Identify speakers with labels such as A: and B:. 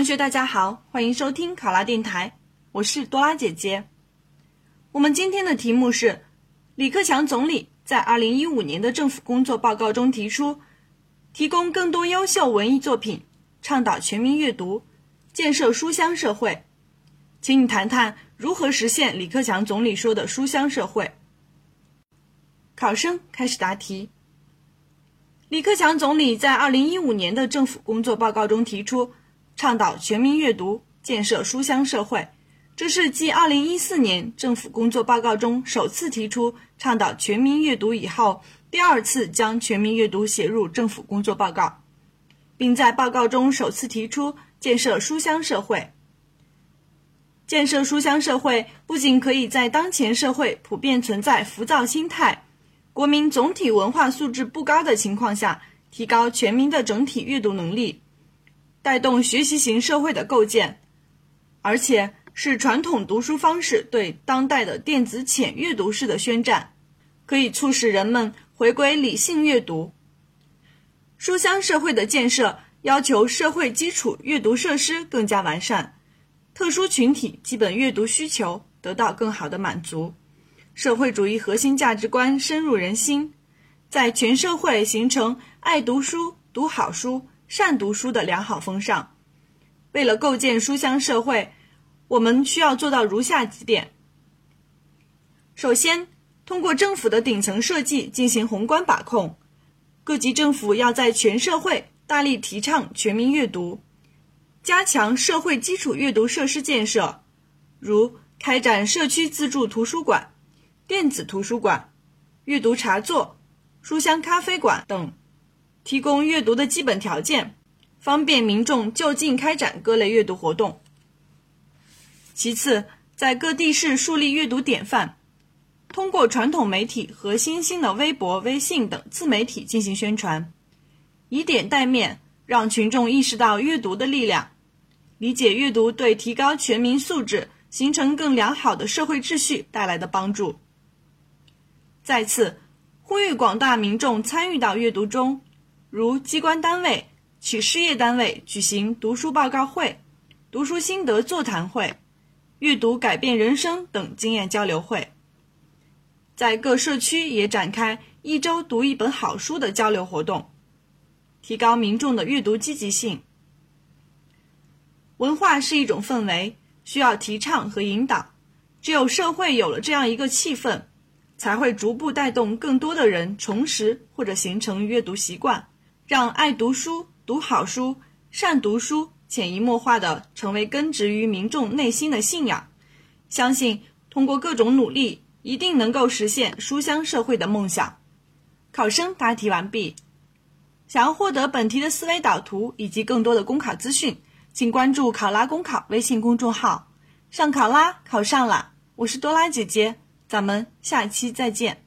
A: 同学，大家好，欢迎收听考拉电台，我是多拉姐姐。我们今天的题目是：李克强总理在二零一五年的政府工作报告中提出，提供更多优秀文艺作品，倡导全民阅读，建设书香社会。请你谈谈如何实现李克强总理说的书香社会。考生开始答题。李克强总理在二零一五年的政府工作报告中提出，倡导全民阅读，建设书香社会。这是继二零一四年政府工作报告中首次提出倡导全民阅读以后，第二次将全民阅读写入政府工作报告，并在报告中首次提出建设书香社会。建设书香社会不仅可以在当前社会普遍存在浮躁心态。国民总体文化素质不高的情况下，提高全民的整体阅读能力，带动学习型社会的构建，而且是传统读书方式对当代的电子浅阅读式的宣战，可以促使人们回归理性阅读。书香社会的建设要求社会基础阅读设施更加完善，特殊群体基本阅读需求得到更好的满足。社会主义核心价值观深入人心，在全社会形成爱读书、读好书、善读书的良好风尚。为了构建书香社会，我们需要做到如下几点：首先，通过政府的顶层设计进行宏观把控，各级政府要在全社会大力提倡全民阅读，加强社会基础阅读设施建设，如开展社区自助图书馆。电子图书馆、阅读茶座、书香咖啡馆等，提供阅读的基本条件，方便民众就近开展各类阅读活动。其次，在各地市树立阅读典范，通过传统媒体和新兴的微博、微信等自媒体进行宣传，以点带面，让群众意识到阅读的力量，理解阅读对提高全民素质、形成更良好的社会秩序带来的帮助。再次呼吁广大民众参与到阅读中，如机关单位、企事业单位举行读书报告会、读书心得座谈会、阅读改变人生等经验交流会。在各社区也展开一周读一本好书的交流活动，提高民众的阅读积极性。文化是一种氛围，需要提倡和引导。只有社会有了这样一个气氛。才会逐步带动更多的人重拾或者形成阅读习惯，让爱读书、读好书、善读书潜移默化地成为根植于民众内心的信仰。相信通过各种努力，一定能够实现书香社会的梦想。考生答题完毕。想要获得本题的思维导图以及更多的公考资讯，请关注“考拉公考”微信公众号。上考拉考上了，我是多拉姐姐。咱们下期再见。